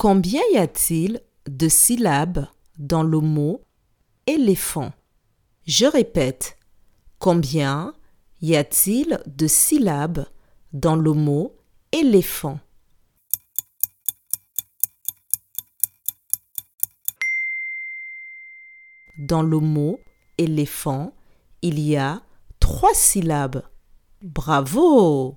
Combien y a-t-il de syllabes dans le mot éléphant? Je répète, combien y a-t-il de syllabes dans le mot éléphant? Dans le mot éléphant, il y a trois syllabes. Bravo!